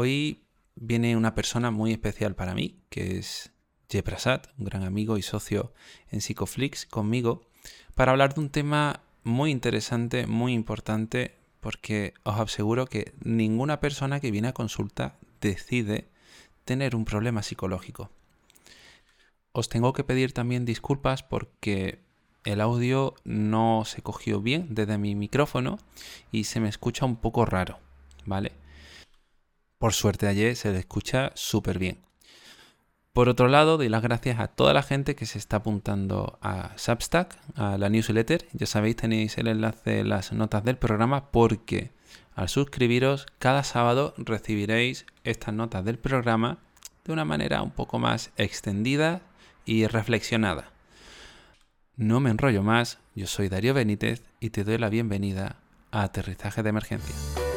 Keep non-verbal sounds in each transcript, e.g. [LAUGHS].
Hoy viene una persona muy especial para mí, que es Jay Prasad, un gran amigo y socio en Psicoflix conmigo, para hablar de un tema muy interesante, muy importante, porque os aseguro que ninguna persona que viene a consulta decide tener un problema psicológico. Os tengo que pedir también disculpas porque el audio no se cogió bien desde mi micrófono y se me escucha un poco raro, ¿vale? Por suerte ayer se le escucha súper bien. Por otro lado, doy las gracias a toda la gente que se está apuntando a Substack, a la newsletter. Ya sabéis, tenéis el enlace en las notas del programa porque al suscribiros cada sábado recibiréis estas notas del programa de una manera un poco más extendida y reflexionada. No me enrollo más, yo soy Darío Benítez y te doy la bienvenida a Aterrizaje de Emergencia.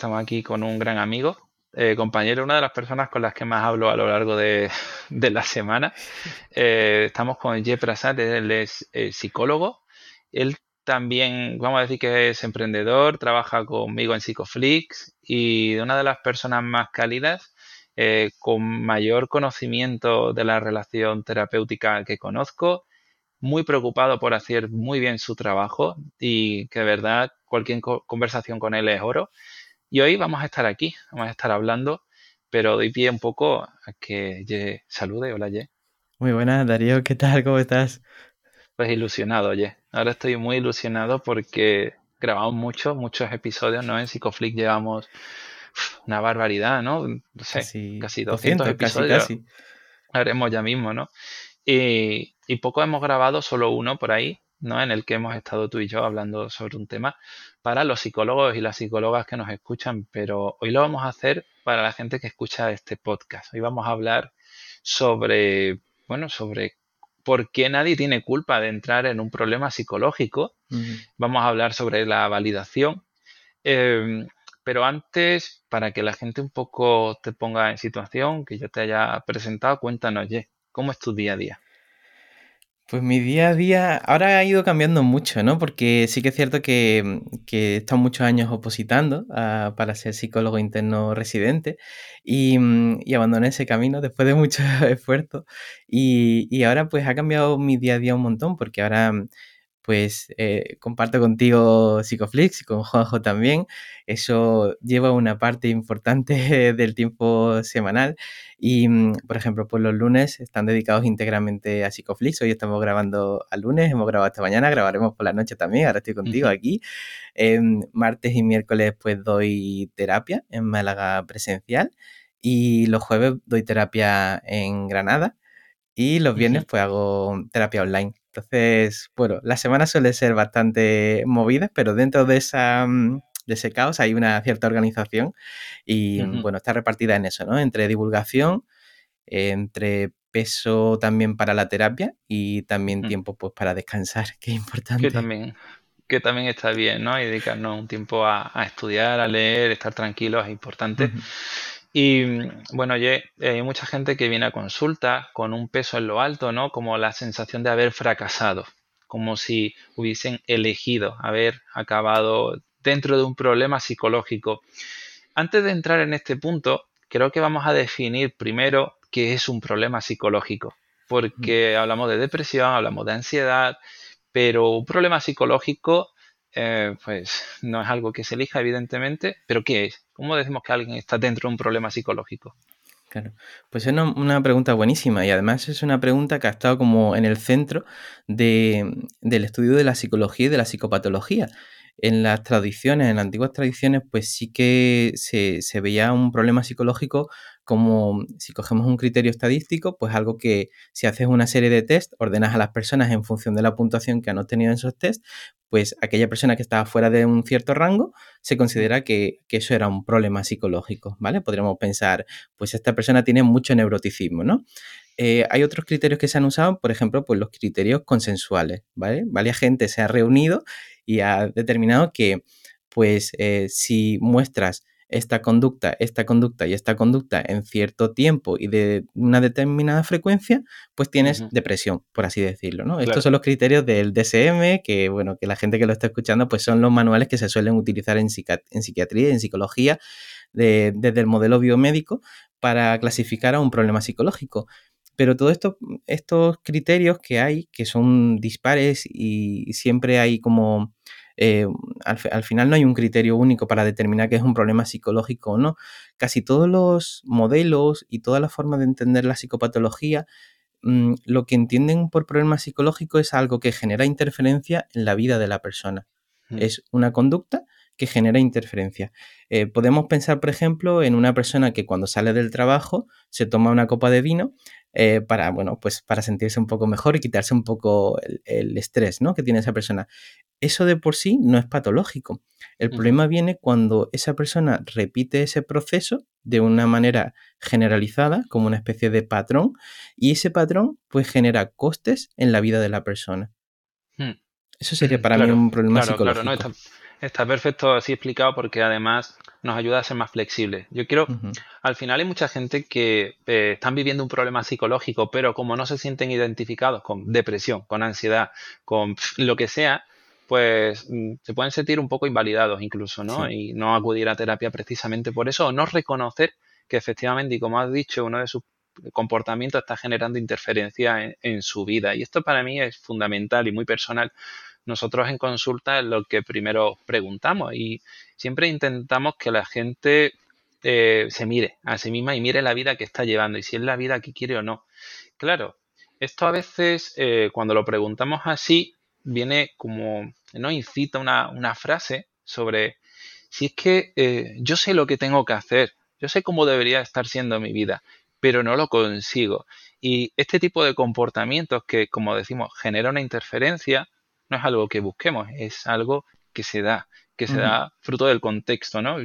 Estamos aquí con un gran amigo, eh, compañero, una de las personas con las que más hablo a lo largo de, la semana. Eh, estamos con Jay Prasad, él es eh, psicólogo. Él también, vamos a decir que es emprendedor, trabaja conmigo en Psicoflix y una de las personas más cálidas, con mayor conocimiento de la relación terapéutica que conozco, muy preocupado por hacer muy bien su trabajo y que de verdad cualquier conversación con él es oro. Y hoy vamos a estar aquí, vamos a estar hablando, pero doy pie un poco a que Ye salude. Hola, Ye. Muy buenas, Darío, ¿qué tal? ¿Cómo estás? Pues ilusionado, Ye. Ahora estoy muy ilusionado porque grabamos muchos, muchos episodios, ¿no? En Psicoflix llevamos una barbaridad, ¿no? No sé, casi, 200, episodios. Casi, Haremos ya mismo, ¿no? Y, y poco hemos grabado, solo uno por ahí, ¿no? En el que hemos estado tú y yo hablando sobre un tema para los psicólogos y las psicólogas que nos escuchan, pero hoy lo vamos a hacer para la gente que escucha este podcast. Hoy vamos a hablar sobre, bueno, sobre por qué nadie tiene culpa de entrar en un problema psicológico. Vamos a hablar sobre la validación. Em, pero antes, para que la gente un poco te ponga en situación, que yo te haya presentado, cuéntanos, ¿cómo es tu día a día? Pues mi día a día ahora ha ido cambiando mucho, ¿no? Porque sí que es cierto que, que he estado muchos años opositando para ser psicólogo interno residente y, y, abandoné ese camino después de mucho [LAUGHS] esfuerzo y, y, ahora pues ha cambiado mi día a día un montón porque ahora pues eh, comparto contigo Psicoflix y con Juanjo también. Eso lleva una parte importante [LAUGHS] del tiempo semanal y, mm, por ejemplo, pues los lunes están dedicados íntegramente a Psicoflix. Hoy estamos grabando al lunes, hemos grabado esta mañana, grabaremos por la noche también, ahora estoy contigo aquí. Em, martes y miércoles pues doy terapia en Málaga presencial y los jueves doy terapia en Granada y los viernes pues hago terapia online. Entonces, bueno, la semana suele ser bastante movida, pero dentro de esa mm, de ese caos hay una cierta organización y bueno, está repartida en eso, ¿no? Entre divulgación, entre peso también para la terapia y también mm. tiempo pues para descansar, [LAUGHS] que es importante. Que también, que también está bien, ¿no? Y dedicarnos un tiempo a, estudiar, a leer, estar tranquilos es importante. Y bueno, oye, hay mucha gente que viene a consulta con un peso en lo alto, ¿no? Como la sensación de haber fracasado, como si hubiesen elegido haber acabado dentro de un problema psicológico. Antes de entrar en este punto, creo que vamos a definir primero qué es un problema psicológico, porque hablamos de depresión, hablamos de ansiedad, pero un problema psicológico eh, pues no es algo que se elija, evidentemente, pero ¿qué es? ¿Cómo decimos que alguien está dentro de un problema psicológico? Claro, pues es una, pregunta buenísima y además es una pregunta que ha estado como en el centro del estudio de la psicología y de la psicopatología en las tradiciones, en las antiguas tradiciones, pues sí que se, veía un problema psicológico como si cogemos un criterio estadístico, pues algo que si haces una serie de test, ordenas a las personas en función de la puntuación que han obtenido en esos test, pues aquella persona que estaba fuera de un cierto rango se considera que, eso era un problema psicológico, ¿vale? Podríamos pensar, pues esta persona tiene mucho neuroticismo, ¿no? Eh, hay otros criterios que se han usado, por ejemplo, pues los criterios consensuales, ¿vale? Varias gente se ha reunido y ha determinado que, pues, eh, si muestras esta conducta, esta conducta y esta conducta en cierto tiempo y de una determinada frecuencia, pues tienes depresión, por así decirlo, ¿no? Estos son los criterios del DSM, que bueno, que la gente que lo está escuchando, pues son los manuales que se suelen utilizar en, en psiquiatría y en psicología desde el modelo biomédico para clasificar a un problema psicológico. Pero todos esto, estos criterios que hay, que son dispares y siempre hay como eh, al, final no hay un criterio único para determinar que es un problema psicológico o no. Casi todos los modelos y todas las formas de entender la psicopatología, mm, lo que entienden por problema psicológico es algo que genera interferencia en la vida de la persona. Mm. Es una conducta que genera interferencia. Eh, podemos pensar, por ejemplo, en una persona que cuando sale del trabajo se toma una copa de vino eh, para, bueno, pues para sentirse un poco mejor y quitarse un poco el, estrés ¿no? que tiene esa persona. Eso de por sí no es patológico. El problema viene cuando esa persona repite ese proceso de una manera generalizada, como una especie de patrón, y ese patrón pues genera costes en la vida de la persona. Hmm. Eso sería para mí un problema psicológico. Está perfecto así explicado porque además nos ayuda a ser más flexibles. Yo quiero, al final hay mucha gente que eh, están viviendo un problema psicológico, pero como no se sienten identificados con depresión, con ansiedad, con lo que sea, pues mm, se pueden sentir un poco invalidados incluso, ¿no? Y no acudir a terapia precisamente por eso, o no reconocer que efectivamente, y como has dicho, uno de sus comportamientos está generando interferencia en su vida. Y esto para mí es fundamental y muy personal nosotros en consulta es lo que primero preguntamos y siempre intentamos que la gente eh, se mire a sí misma y mire la vida que está llevando y si es la vida que quiere o no. Claro, esto a veces eh, cuando lo preguntamos así viene como, ¿no? Incita una, frase sobre si es que eh, yo sé lo que tengo que hacer, yo sé cómo debería estar siendo mi vida, pero no lo consigo. Y este tipo de comportamientos que, como decimos, genera una interferencia, no es algo que busquemos, es algo que se da, que se da fruto del contexto, ¿no?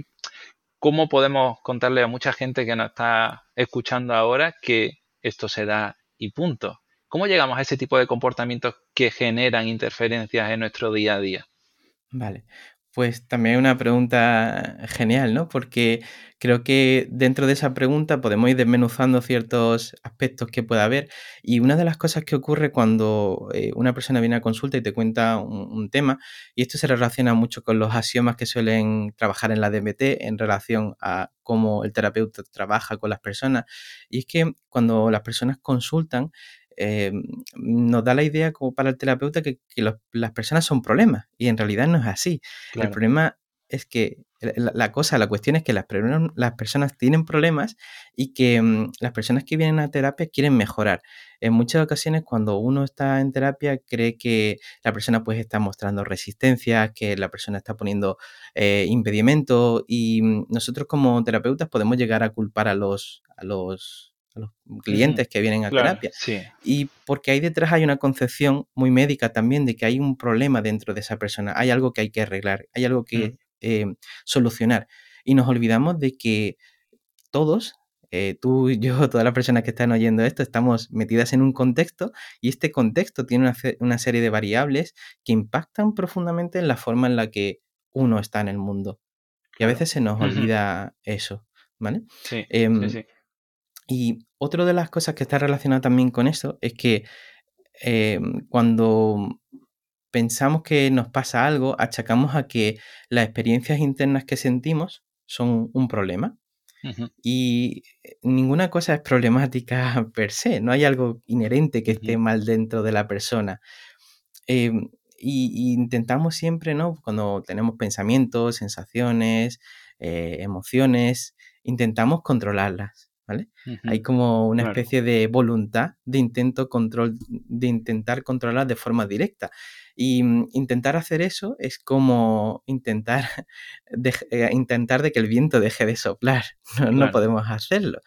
¿Cómo podemos contarle a mucha gente que nos está escuchando ahora que esto se da y punto? ¿Cómo llegamos a ese tipo de comportamientos que generan interferencias en nuestro día a día? Vale, pues también una pregunta genial, ¿no? Porque creo que dentro de esa pregunta podemos ir desmenuzando ciertos aspectos que pueda haber. Y una de las cosas que ocurre cuando eh, una persona viene a consulta y te cuenta un, tema, y esto se relaciona mucho con los axiomas que suelen trabajar en la DMT en relación a cómo el terapeuta trabaja con las personas, y es que cuando las personas consultan, eh, nos da la idea como para el terapeuta que, las personas son problemas y en realidad no es así. El problema es que la, cosa, la cuestión es que las, las personas tienen problemas y que mm, las personas que vienen a terapia quieren mejorar. En muchas ocasiones cuando uno está en terapia cree que la persona pues está mostrando resistencia, que la persona está poniendo eh, impedimentos y mm, nosotros como terapeutas podemos llegar a culpar a los, a los a los clientes que vienen a terapia. Y porque ahí detrás hay una concepción muy médica también de que hay un problema dentro de esa persona, hay algo que hay que arreglar, hay algo que mm. eh, solucionar. Y nos olvidamos de que todos, eh, tú, yo, [LAUGHS] todas las personas que están oyendo esto, estamos metidas en un contexto y este contexto tiene una, serie de variables que impactan profundamente en la forma en la que uno está en el mundo. Y a veces se nos olvida eso, ¿vale? Sí, em, sí, y otra de las cosas que está relacionada también con eso es que eh, cuando pensamos que nos pasa algo, achacamos a que las experiencias internas que sentimos son un problema. Y ninguna cosa es problemática [LAUGHS] per se, no hay algo inherente que esté mal dentro de la persona. Em, y, intentamos siempre, ¿no? Cuando tenemos pensamientos, sensaciones, eh, emociones, intentamos controlarlas. ¿Vale? Hay como una especie de voluntad de intento control, de intentar controlar de forma directa. Y mm, intentar hacer eso es como intentar [LAUGHS] de, eh, intentar de que el viento deje de soplar. [LAUGHS] No, podemos hacerlo.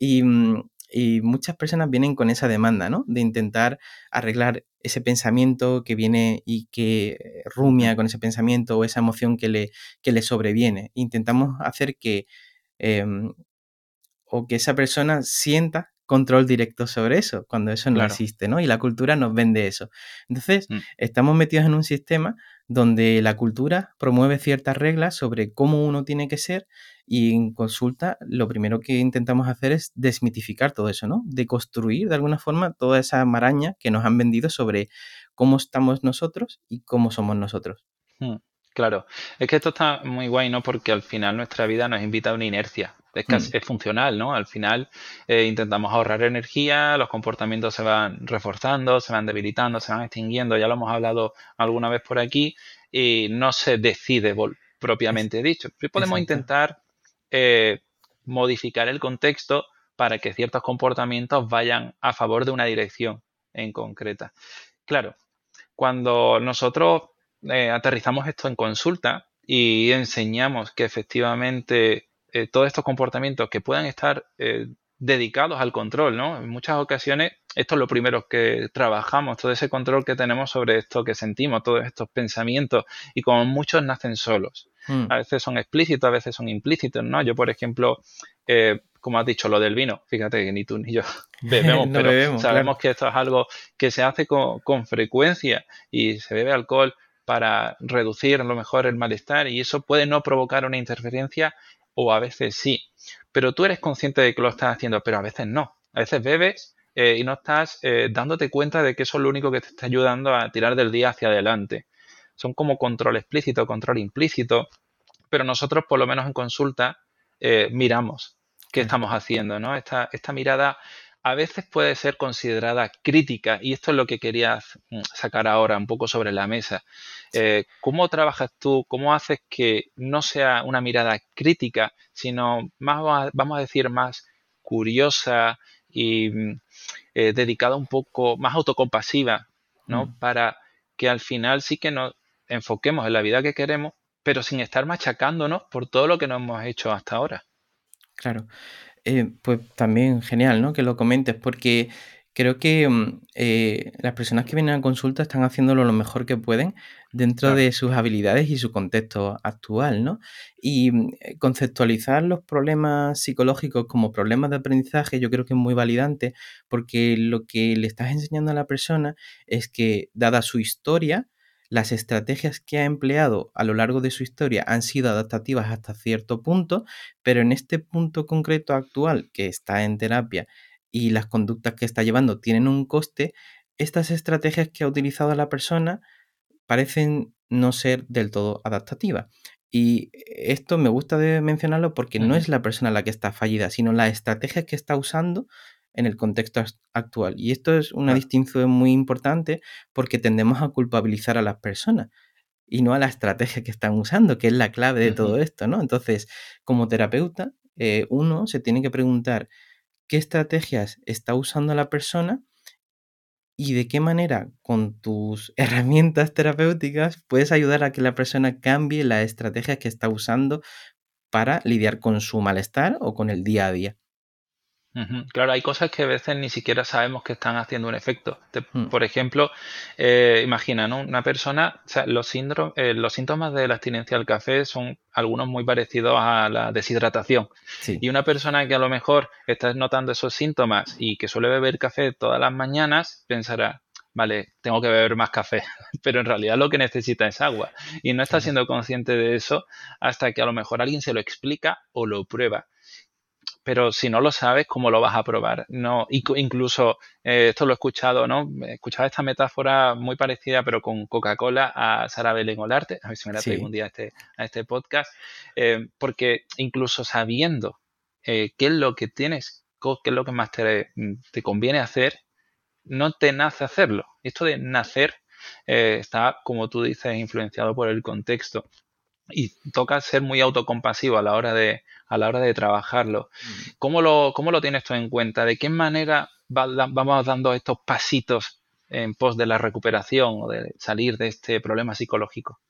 Mm, y, muchas personas vienen con esa demanda, ¿no? De intentar arreglar ese pensamiento que viene y que rumia con ese pensamiento o esa emoción que le, que le sobreviene. Intentamos hacer que em, o que esa persona sienta control directo sobre eso, cuando eso no existe, ¿no? Y la cultura nos vende eso. Entonces, mm. estamos metidos en un sistema donde la cultura promueve ciertas reglas sobre cómo uno tiene que ser y en consulta lo primero que intentamos hacer es desmitificar todo eso, ¿no? De construir de alguna forma toda esa maraña que nos han vendido sobre cómo estamos nosotros y cómo somos nosotros. Mm. Claro, es que esto está muy guay, ¿no? Porque al final nuestra vida nos invita a una inercia. Es, mm. es funcional, ¿no? Al final eh, intentamos ahorrar energía, los comportamientos se van reforzando, se van debilitando, se van extinguiendo, ya lo hemos hablado alguna vez por aquí, y no se decide propiamente dicho. podemos intentar eh, modificar el contexto para que ciertos comportamientos vayan a favor de una dirección en concreta. Claro, cuando nosotros eh, aterrizamos esto en consulta y enseñamos que efectivamente eh, todos estos comportamientos que puedan estar eh, dedicados al control, ¿no? En muchas ocasiones esto es lo primero que trabajamos, todo ese control que tenemos sobre esto que sentimos, todos estos pensamientos y como muchos nacen solos. Hmm. A veces son explícitos, a veces son implícitos, ¿no? Yo, por ejemplo, como has dicho, lo del vino, fíjate que ni tú ni yo [LAUGHS] bebemos, [LAUGHS] pero sabemos que esto es algo que se hace con, con frecuencia y se bebe alcohol para reducir a lo mejor el malestar y eso puede no provocar una interferencia o a veces sí. Pero tú eres consciente de que lo estás haciendo, pero a veces no. A veces bebes eh, y no estás eh, dándote cuenta de que eso es lo único que te está ayudando a tirar del día hacia adelante. Son como control explícito, control implícito, pero nosotros por lo menos en consulta eh, miramos qué estamos haciendo, ¿no? Esta, esta mirada a veces puede ser considerada crítica y esto es lo que quería mm, sacar ahora un poco sobre la mesa. Eh, ¿Cómo trabajas tú? ¿Cómo haces que no sea una mirada crítica, sino más, vamos a decir, más curiosa y mm, eh, dedicada un poco más autocompasiva, ¿no? Mm. Para que al final sí que nos enfoquemos en la vida que queremos, pero sin estar machacándonos por todo lo que nos hemos hecho hasta ahora. Claro. Eh, pues también genial, ¿no? Que lo comentes, porque creo que mm, eh, las personas que vienen a consulta están haciéndolo lo mejor que pueden dentro de sus habilidades y su contexto actual, ¿no? Y mm, eh, conceptualizar los problemas psicológicos como problemas de aprendizaje yo creo que es muy validante porque lo que le estás enseñando a la persona es que, dada su historia, las estrategias que ha empleado a lo largo de su historia han sido adaptativas hasta cierto punto, pero en este punto concreto actual que está en terapia y las conductas que está llevando tienen un coste, estas estrategias que ha utilizado la persona parecen no ser del todo adaptativas. Y esto me gusta de mencionarlo porque no es la persona la que está fallida, sino la estrategia que está usando en el contexto actual. Y esto es una distinción muy importante porque tendemos a culpabilizar a las personas y no a la estrategia que están usando, que es la clave de todo esto, ¿no? Entonces, como terapeuta, eh, uno se tiene que preguntar qué estrategias está usando la persona y de qué manera con tus [LAUGHS] herramientas terapéuticas puedes ayudar a que la persona cambie la estrategia que está usando para lidiar con su malestar o con el día a día. Claro, hay cosas que a veces ni siquiera sabemos que están haciendo un efecto. Mm. Por ejemplo, eh, imagina, ¿no? Una persona, o sea, los, eh, los síntomas de la abstinencia al café son algunos muy parecidos a la deshidratación. Y una persona que a lo mejor está notando esos síntomas y que suele beber café todas las mañanas, pensará, vale, tengo que beber más café, [LAUGHS] pero en realidad lo que necesita es agua. Y no está siendo consciente de eso hasta que a lo mejor alguien se lo explica o lo prueba pero si no lo sabes, ¿cómo lo vas a probar? No, incluso eh, esto lo he escuchado, ¿no? He escuchado esta metáfora muy parecida, pero con Coca-Cola a Sara Belén Olarte, a ver si me la traigo un día a este, a este podcast, eh, porque incluso sabiendo eh, qué es lo que tienes, qué es lo que más te, te conviene hacer, no te nace hacerlo. Esto de nacer está, como tú dices, influenciado por el contexto y toca ser muy autocompasivo a la hora de, a la hora de trabajarlo. Mm. ¿Cómo lo, cómo lo tienes tú en cuenta? ¿De qué manera vamos dando estos pasitos en pos de la recuperación o de salir de este problema psicológico?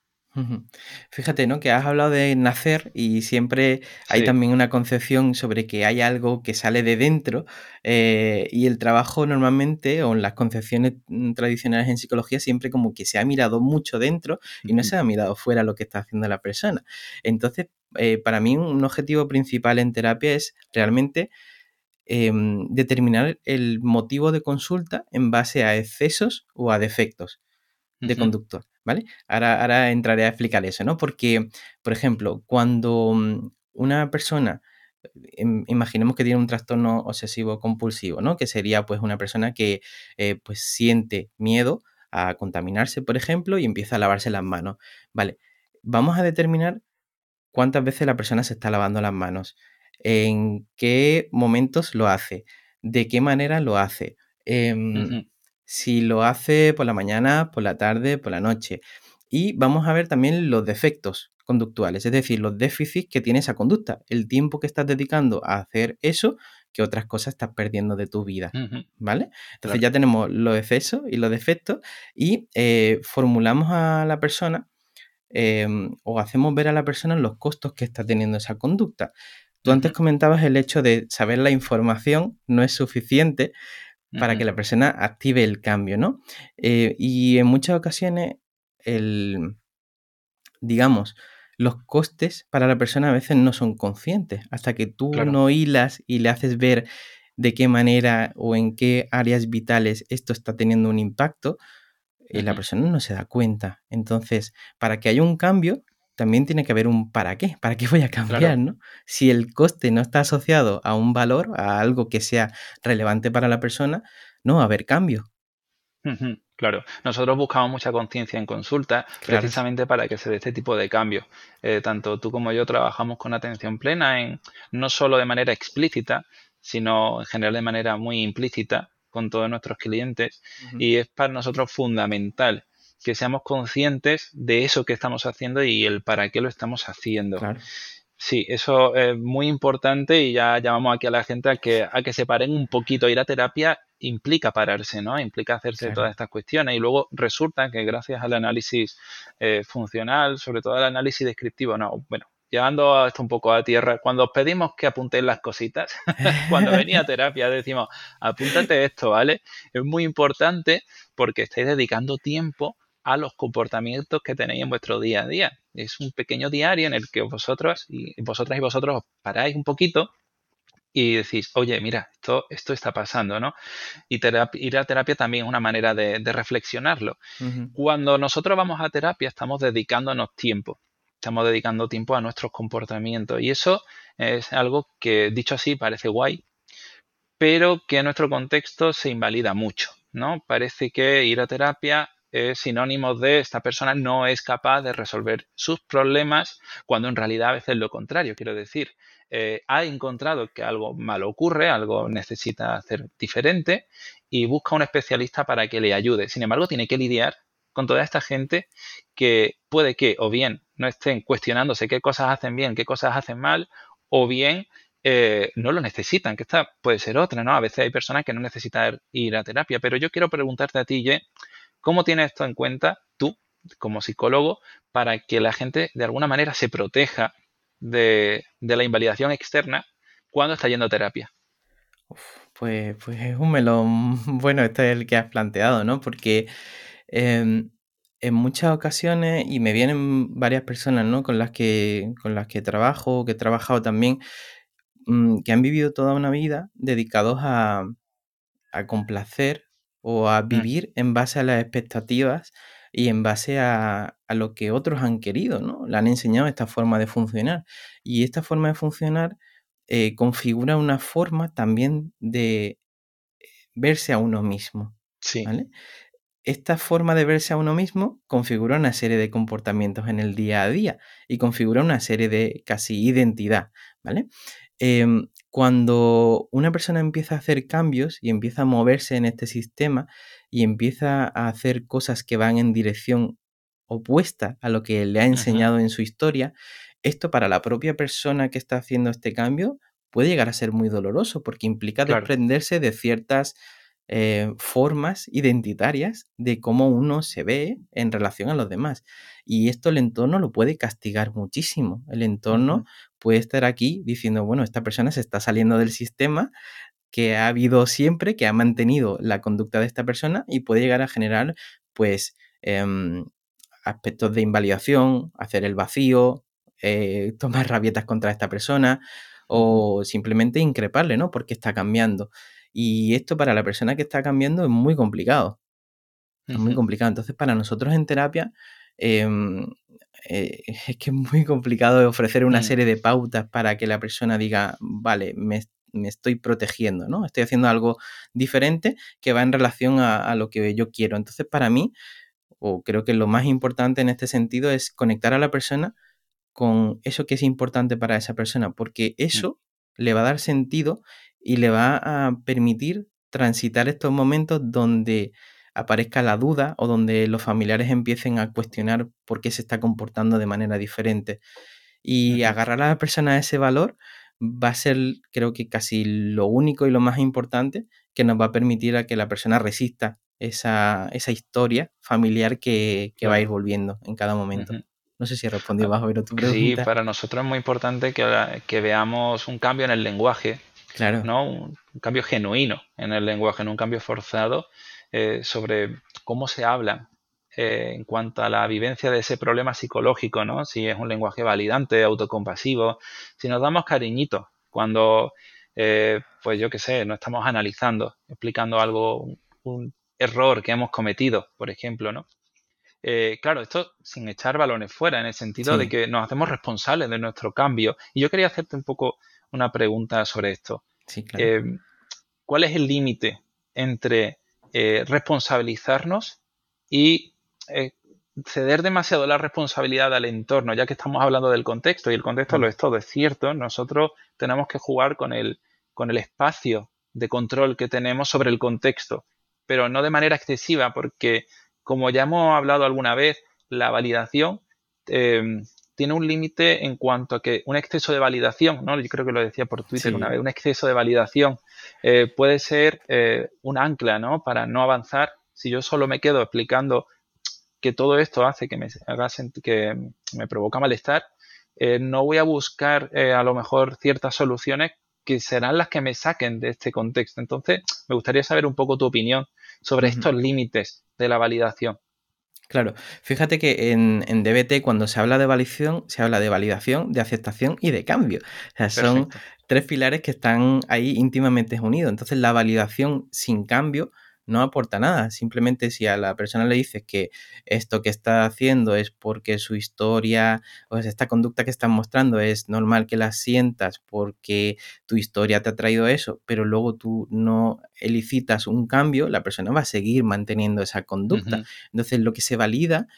Fíjate, ¿no? Que has hablado de nacer y siempre hay también una concepción sobre que hay algo que sale de dentro eh, y el trabajo normalmente o en las concepciones mm, tradicionales en psicología siempre como que se ha mirado mucho dentro y no se ha mirado fuera lo que está haciendo la persona. Entonces, eh, para mí un objetivo principal en terapia es realmente em, determinar el motivo de consulta en base a excesos o a defectos de conductor, ¿vale? Ahora, ahora entraré a explicar eso, ¿no? Porque, por ejemplo, cuando mm, una persona imaginemos que tiene un trastorno obsesivo compulsivo, ¿no? Que sería pues una persona que eh, pues siente miedo a contaminarse, por ejemplo, y empieza a lavarse las manos. Vale, vamos a determinar cuántas veces la persona se está lavando las manos, en qué momentos lo hace, de qué manera lo hace, em, si lo hace por la mañana, por la tarde, por la noche. Y vamos a ver también los defectos conductuales, es decir, los déficits que tiene esa conducta, el tiempo que estás dedicando a hacer eso, que otras cosas estás perdiendo de tu vida, ¿vale? Entonces ya tenemos los excesos y los defectos y eh, formulamos a la persona em, o hacemos ver a la persona los costos que está teniendo esa conducta. Tú antes comentabas el hecho de saber la información no es suficiente para que la persona active el cambio, ¿no? Eh, y en muchas ocasiones el, digamos, los costes para la persona a veces no son conscientes. Hasta que tú no hilas y le haces ver de qué manera o en qué áreas vitales esto está teniendo un impacto, eh, la persona no se da cuenta. Entonces, para que haya un cambio, también tiene que haber un para qué, para qué voy a cambiar, ¿no? Si el coste no está asociado a un valor, a algo que sea relevante para la persona, no va a haber cambio. Claro, nosotros buscamos mucha conciencia en consulta precisamente para que se dé este tipo de cambios. Eh, tanto tú como yo trabajamos con atención plena, en, no solo de manera explícita, sino en general de manera muy implícita con todos nuestros clientes. Y es para nosotros fundamental que seamos conscientes de eso que estamos haciendo y el para qué lo estamos haciendo. Sí, eso es muy importante y ya llamamos aquí a la gente a que, a que se paren un poquito. Ir a terapia implica pararse, ¿no? Implica hacerse todas estas cuestiones y luego resulta que gracias al análisis eh, funcional, sobre todo al análisis descriptivo, no, bueno, llevando esto un poco a tierra, cuando os pedimos que apuntéis las cositas, [LAUGHS] cuando venía a terapia decimos, apúntate esto, ¿vale? Es muy importante porque estáis dedicando tiempo a los comportamientos que tenéis en vuestro día a día. Es un pequeño diario en el que vosotros y vosotras y vosotros os paráis un poquito y decís, oye, mira, esto, esto está pasando, ¿no? Y ir a terapia también es una manera de, reflexionarlo. Cuando nosotros vamos a terapia estamos dedicándonos tiempo, estamos dedicando tiempo a nuestros comportamientos y eso es algo que, dicho así, parece guay, pero que en nuestro contexto se invalida mucho, ¿no? Parece que ir a terapia es sinónimo de esta persona no es capaz de resolver sus problemas, cuando en realidad a veces es lo contrario. Quiero decir, eh, ha encontrado que algo malo ocurre, algo necesita hacer diferente y busca un especialista para que le ayude. Sin embargo, tiene que lidiar con toda esta gente que puede que o bien no estén cuestionándose qué cosas hacen bien, qué cosas hacen mal, o bien eh, no lo necesitan, que esta puede ser otra, ¿no? A veces hay personas que no necesitan ir a terapia, pero yo quiero preguntarte a ti, Ye, ¿cómo tienes esto en cuenta tú, como psicólogo, para que la gente de alguna manera se proteja de, la invalidación externa cuando está yendo a terapia? pues, pues es un melón, [LAUGHS] bueno, este es el que has planteado, ¿no? Porque em, en muchas ocasiones, y me vienen varias personas, ¿no? Con las que, con las que trabajo, que he trabajado también, mm, que han vivido toda una vida dedicados a, a complacer o a mm. vivir en base a las expectativas y en base a, lo que otros han querido, ¿no? Le han enseñado esta forma de funcionar. Y esta forma de funcionar eh, configura una forma también de verse a uno mismo. Sí. Esta forma de verse a uno mismo configura una serie de comportamientos en el día a día y configura una serie de casi identidad, ¿vale? Em, cuando una persona empieza a hacer cambios y empieza a moverse en este sistema y empieza a hacer cosas que van en dirección opuesta a lo que le ha enseñado en su historia, esto para la propia persona que está haciendo este cambio puede llegar a ser muy doloroso porque implica desprenderse de ciertas eh, formas identitarias de cómo uno se ve en relación a los demás. Y esto el entorno lo puede castigar muchísimo. El entorno puede estar aquí diciendo, bueno, esta persona se está saliendo del sistema que ha habido siempre, que ha mantenido la conducta de esta persona y puede llegar a generar, pues, em, aspectos de invalidación, hacer el vacío, eh, tomar rabietas contra esta persona o simplemente increparle, ¿no? Porque está cambiando. Y esto para la persona que está cambiando es muy complicado. Es muy complicado. Entonces, para nosotros en terapia, em, eh, [LAUGHS] es que es muy complicado ofrecer una mm. serie de pautas para que la persona diga, vale, me, estoy protegiendo, ¿no? Estoy haciendo algo diferente que va en relación a, lo que yo quiero. Entonces, para mí, o creo que lo más importante en este sentido es conectar a la persona con eso que es importante para esa persona, porque mm. eso le va a dar sentido y le va a permitir transitar estos momentos donde aparezca la duda o donde los familiares empiecen a cuestionar por qué se está comportando de manera diferente. Y agarrar a la persona a ese valor va a ser, creo que casi lo único y lo más importante que nos va a permitir a que la persona resista esa, historia familiar que, va a ir volviendo en cada momento. No sé si he respondido más o menos tu pregunta. Sí, para nosotros es muy importante que, que veamos un cambio en el lenguaje. Claro. ¿no? Un, cambio genuino en el lenguaje, no un cambio forzado eh, sobre cómo se habla eh, en cuanto a la vivencia de ese problema psicológico, ¿no? Si es un lenguaje validante, autocompasivo, si nos damos cariñitos cuando, eh, pues yo qué sé, no estamos analizando, explicando algo, un, error que hemos cometido, por ejemplo, ¿no? claro, esto sin echar balones fuera, en el sentido de que nos hacemos responsables de nuestro cambio. Y yo quería hacerte un poco una pregunta sobre esto. Sí, claro. ¿Cuál es el límite entre eh, responsabilizarnos y eh, ceder demasiado la responsabilidad al entorno, ya que estamos hablando del contexto y el contexto lo es todo, es cierto, nosotros tenemos que jugar con el, con el espacio de control que tenemos sobre el contexto, pero no de manera excesiva, porque como ya hemos hablado alguna vez, la validación eh, tiene un límite en cuanto a que un exceso de validación, ¿no? Yo creo que lo decía por Twitter una vez, un exceso de validación eh, puede ser eh, un ancla, ¿no? Para no avanzar. Si yo solo me quedo explicando que todo esto hace que me haga que me provoca malestar, eh, no voy a buscar a lo mejor ciertas soluciones que serán las que me saquen de este contexto. Entonces, me gustaría saber un poco tu opinión sobre estos límites de la validación. Claro, fíjate que en, DBT cuando se habla de validación, se habla de validación, de aceptación y de cambio. O sea, son tres pilares que están ahí íntimamente unidos. Entonces la validación sin cambio no aporta nada. Simplemente si a la persona le dices que esto que está haciendo es porque su historia o esta conducta que están mostrando es normal que la sientas porque tu historia te ha traído eso, pero luego tú no elicitas un cambio, la persona va a seguir manteniendo esa conducta. Entonces lo que se valida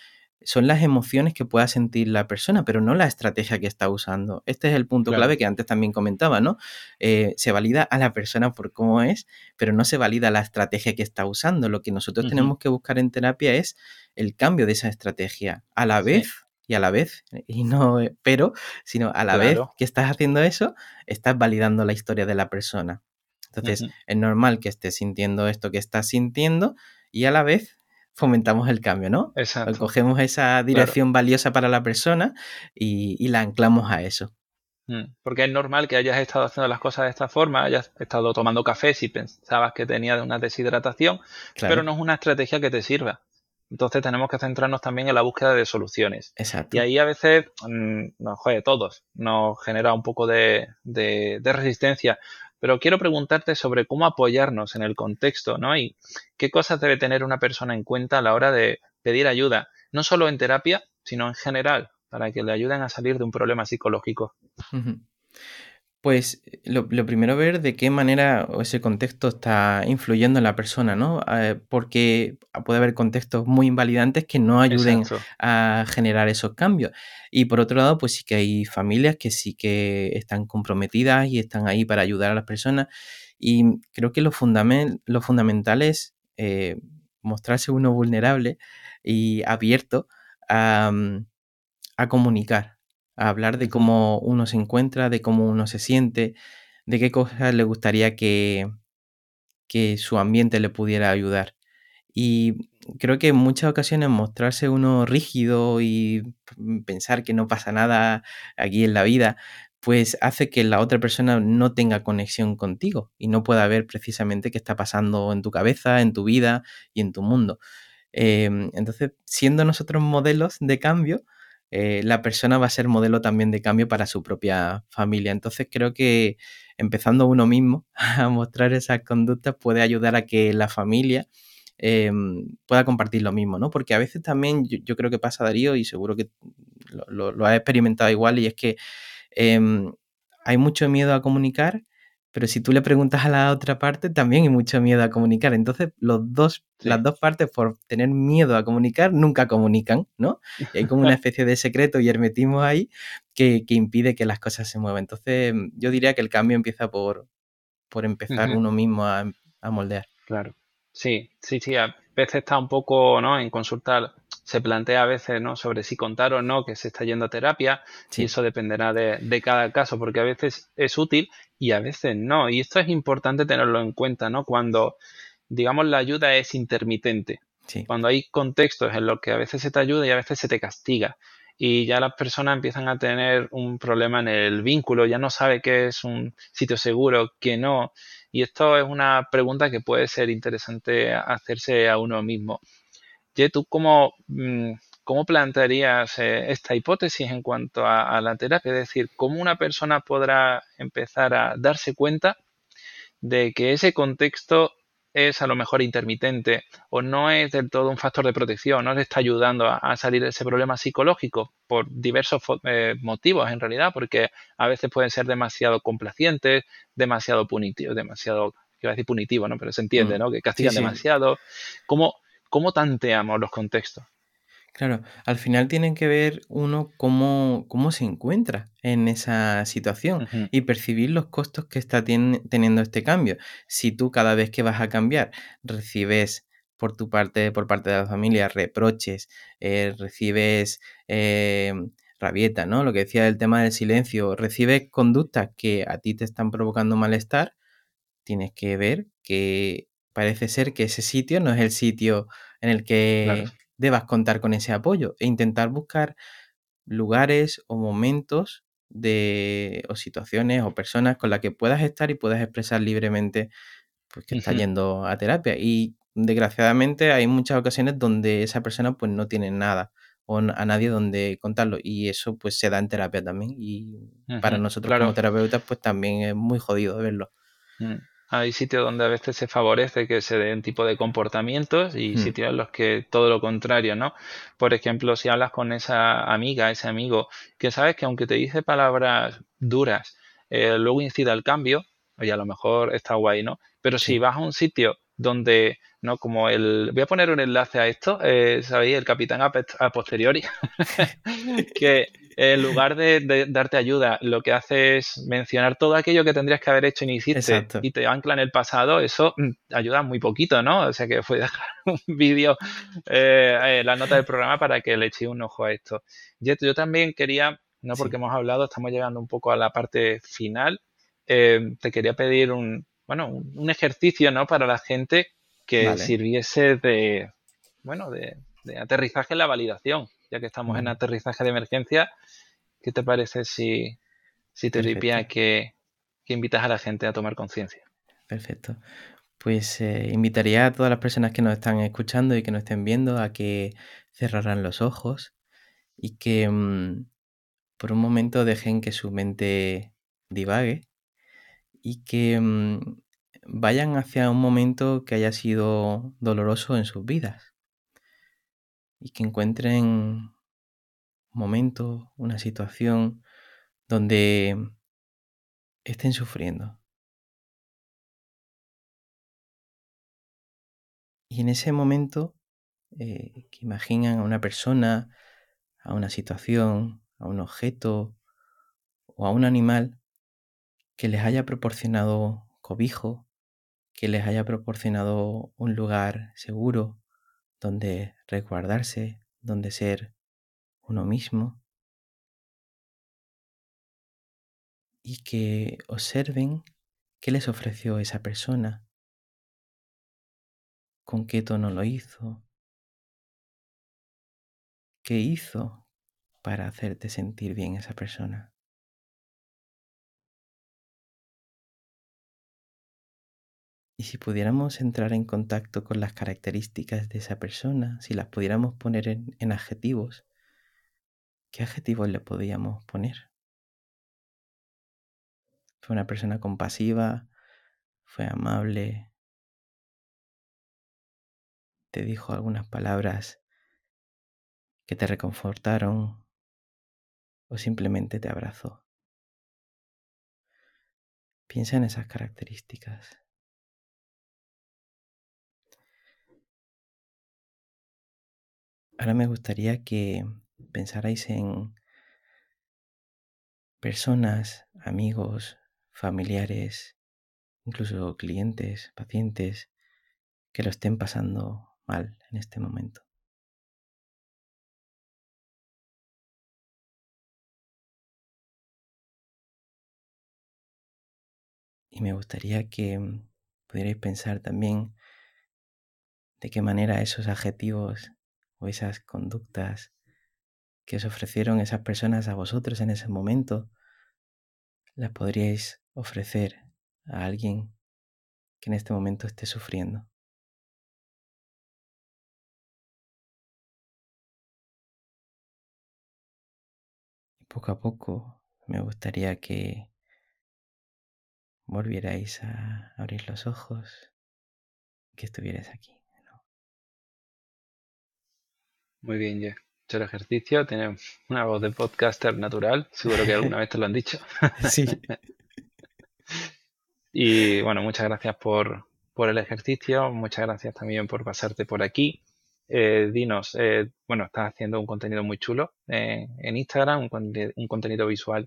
son las emociones que pueda sentir la persona, pero no la estrategia que está usando. Este es el punto clave que antes también comentaba, ¿no? Eh, se valida a la persona por cómo es, pero no se valida la estrategia que está usando. Lo que nosotros tenemos que buscar en terapia es el cambio de esa estrategia a la vez. Y a la vez, y no, eh, pero, sino a la vez que estás haciendo eso, estás validando la historia de la persona. Entonces, es normal que estés sintiendo esto que estás sintiendo y a la vez fomentamos el cambio, ¿no? Exacto. Cogemos esa dirección valiosa para la persona y, la anclamos a eso. Mm, porque es normal que hayas estado haciendo las cosas de esta forma, hayas estado tomando café si pensabas que tenías una deshidratación, pero no es una estrategia que te sirva. Entonces tenemos que centrarnos también en la búsqueda de soluciones. Exacto. Y ahí a veces, mm, nos juegue todos, nos genera un poco de, de, de resistencia. Pero quiero preguntarte sobre cómo apoyarnos en el contexto, ¿no? Y qué cosas debe tener una persona en cuenta a la hora de pedir ayuda, no solo en terapia, sino en general, para que le ayuden a salir de un problema psicológico. Pues lo, primero ver de qué manera ese contexto está influyendo en la persona, ¿no? Eh, porque puede haber contextos muy invalidantes que no ayuden a generar esos cambios. Y por otro lado, pues sí que hay familias que sí que están comprometidas y están ahí para ayudar a las personas. Y creo que lo, lo fundamental es eh, mostrarse uno vulnerable y abierto a comunicar hablar de cómo uno se encuentra, de cómo uno se siente, de qué cosas le gustaría que, que su ambiente le pudiera ayudar. Y creo que en muchas ocasiones mostrarse uno rígido y pensar que no pasa nada aquí en la vida, pues hace que la otra persona no tenga conexión contigo y no pueda ver precisamente qué está pasando en tu cabeza, en tu vida y en tu mundo. Em, entonces, siendo nosotros modelos de cambio, eh, la persona va a ser modelo también de cambio para su propia familia. Entonces creo que empezando uno mismo [LAUGHS] a mostrar esas conductas puede ayudar a que la familia em, pueda compartir lo mismo, ¿no? Porque a veces también yo, creo que pasa Darío y seguro que lo, lo, has experimentado igual y es que em, hay mucho miedo a comunicar pero si tú le preguntas a la otra parte, también hay mucho miedo a comunicar. Entonces, los dos, las dos partes, por tener miedo a comunicar, nunca comunican, ¿no? Y hay como una [LAUGHS] especie de secreto y hermetismo ahí que, impide que las cosas se muevan. Entonces, yo diría que el cambio empieza por, por empezar uno mismo a, a moldear. Claro. Sí, sí, sí. A veces está un poco, ¿no? En consultar se plantea a veces ¿no? sobre si contar o no que se está yendo a terapia y eso dependerá de, cada caso porque a veces es útil y a veces no. Y esto es importante tenerlo en cuenta ¿no? cuando digamos la ayuda es intermitente. Cuando hay contextos en los que a veces se te ayuda y a veces se te castiga y ya las personas empiezan a tener un problema en el vínculo ya no sabe qué es un sitio seguro qué no. Y esto es una pregunta que puede ser interesante hacerse a uno mismo ¿tú cómo, mm, cómo plantearías eh, esta hipótesis en cuanto a, la terapia? Es decir, ¿cómo una persona podrá empezar a darse cuenta de que ese contexto es a lo mejor intermitente o no es del todo un factor de protección, no le está ayudando a, salir de ese problema psicológico por diversos eh, motivos en realidad, porque a veces pueden ser demasiado complacientes, demasiado punitivos, demasiado, quiero decir punitivo, ¿no? Pero se entiende, mm. ¿no? Que castigan demasiado. ¿Cómo, ¿Cómo tanteamos los contextos? Claro, al final tienen que ver uno cómo, cómo se encuentra en esa situación y percibir los costos que está teniendo este cambio. Si tú cada vez que vas a cambiar recibes por tu parte, por parte de la familia, reproches, eh, recibes eh, rabieta, ¿no? Lo que decía del tema del silencio, recibes conductas que a ti te están provocando malestar, tienes que ver que parece ser que ese sitio no es el sitio en el que debas contar con ese apoyo e intentar buscar lugares o momentos de, o situaciones o personas con las que puedas estar y puedas expresar libremente pues, que estás yendo a terapia. Y desgraciadamente hay muchas ocasiones donde esa persona pues no tiene nada o a nadie donde contarlo y eso pues se da en terapia también y para nosotros como terapeutas pues también es muy jodido verlo. Mm. Hay sitios donde a veces se favorece que se den tipo de comportamientos y hmm. sitios en los que todo lo contrario, ¿no? Por ejemplo, si hablas con esa amiga, ese amigo, que sabes que aunque te dice palabras duras, eh, luego incida el cambio, oye, a lo mejor está guay, ¿no? Pero si vas a un sitio donde, ¿no? Como el... Voy a poner un enlace a esto, eh, ¿sabéis? El capitán a, a posteriori, [LAUGHS] [LAUGHS] que en lugar de, darte ayuda, lo que hace es mencionar todo aquello que tendrías que haber hecho y hiciste y te ancla en el pasado, eso mm, ayuda muy poquito, ¿no? O sea que fue dejar [LAUGHS] un vídeo, eh, la nota del programa para que le eche un ojo a esto. Yo, yo también quería, no porque hemos hablado, estamos llegando un poco a la parte final, eh, te quería pedir un, bueno, un, ejercicio, ¿no? Para la gente que sirviese de, bueno, de, aterrizaje en la validación, ya que estamos en aterrizaje de emergencia ¿Qué te parece si, si te diría que, que, invitas a la gente a tomar conciencia? Perfecto. Pues eh, invitaría a todas las personas que nos están escuchando y que nos estén viendo a que cerraran los ojos y que mm, por un momento dejen que su mente divague y que mm, vayan hacia un momento que haya sido doloroso en sus vidas y que encuentren momento, una situación donde estén sufriendo. Y en ese momento, eh, que imaginan a una persona, a una situación, a un objeto o a un animal que les haya proporcionado cobijo, que les haya proporcionado un lugar seguro donde resguardarse, donde ser uno mismo. Y que observen qué les ofreció esa persona, con qué tono lo hizo, qué hizo para hacerte sentir bien esa persona. Y si pudiéramos entrar en contacto con las características de esa persona, si las pudiéramos poner en, adjetivos, ¿qué adjetivos le podíamos poner? Fue una persona compasiva, fue amable, te dijo algunas palabras que te reconfortaron o simplemente te abrazó. Piensa en esas características. Ahora me gustaría que pensarais en personas, amigos, familiares, incluso clientes, pacientes que lo estén pasando mal en este momento. Y me gustaría que pudierais pensar también de qué manera esos adjetivos o esas conductas que os ofrecieron esas personas a vosotros en ese momento, las podríais ofrecer a alguien que en este momento esté sufriendo. Y poco a poco me gustaría que volvierais a abrir los ojos, que estuvierais aquí. Muy bien, ya. El ejercicio, tienes una voz de podcaster natural, seguro que alguna vez te lo han dicho. [LAUGHS] Sí. [LAUGHS] y bueno, muchas gracias por, por, el ejercicio, muchas gracias también por pasarte por aquí. Eh, dinos, eh, bueno, estás haciendo un contenido muy chulo en Instagram, un, un, contenido visual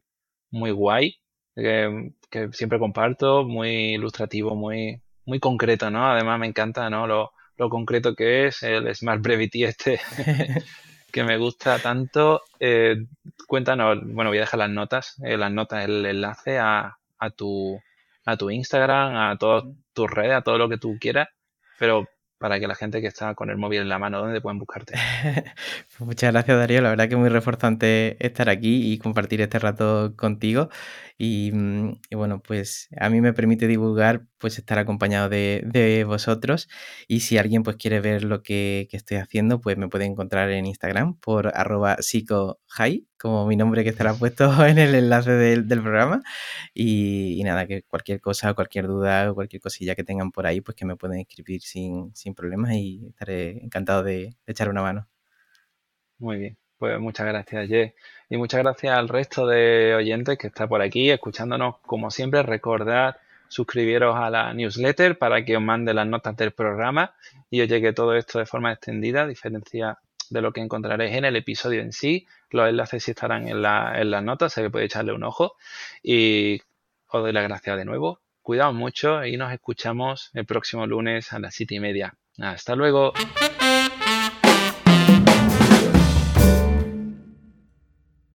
muy guay, que siempre comparto, muy ilustrativo, muy, muy concreto, ¿no? Además me encanta, ¿no? Lo, lo concreto que es, el Smart Brevity este, [LAUGHS] que me gusta tanto. Eh, cuéntanos, bueno, voy a dejar las notas, eh, las notas, el enlace a, a, tu, a tu Instagram, a todas tus redes, a todo lo que tú quieras, pero para que la gente que está con el móvil en la mano, ¿dónde pueden buscarte? [LAUGHS] Pues muchas gracias Darío, la verdad que es muy reforzante estar aquí y compartir este rato contigo. Mm, y, bueno, pues a mí me permite divulgar, pues estar acompañado de, vosotros. Y si alguien pues quiere ver lo que, estoy haciendo, pues me puede encontrar en Instagram por arroba como mi nombre que estará puesto [LAUGHS] en el enlace del, programa. Y, nada, que cualquier cosa, cualquier duda, cualquier cosilla que tengan por ahí, pues que me pueden escribir sin, problemas y estaré encantado de echar una mano. Muy bien. Pues muchas gracias, Ye. Y muchas gracias al resto de oyentes que está por aquí escuchándonos. Como siempre, recordad suscribiros a la newsletter para que os mande las notas del programa y os llegue todo esto de forma extendida, a diferencia de lo que encontraréis en el episodio en sí. Los enlaces sí estarán en, la, en las notas, se que podéis echarle un ojo. Y os doy las gracias de nuevo. Cuidaos mucho y nos escuchamos el próximo lunes a las siete y media. Hasta luego.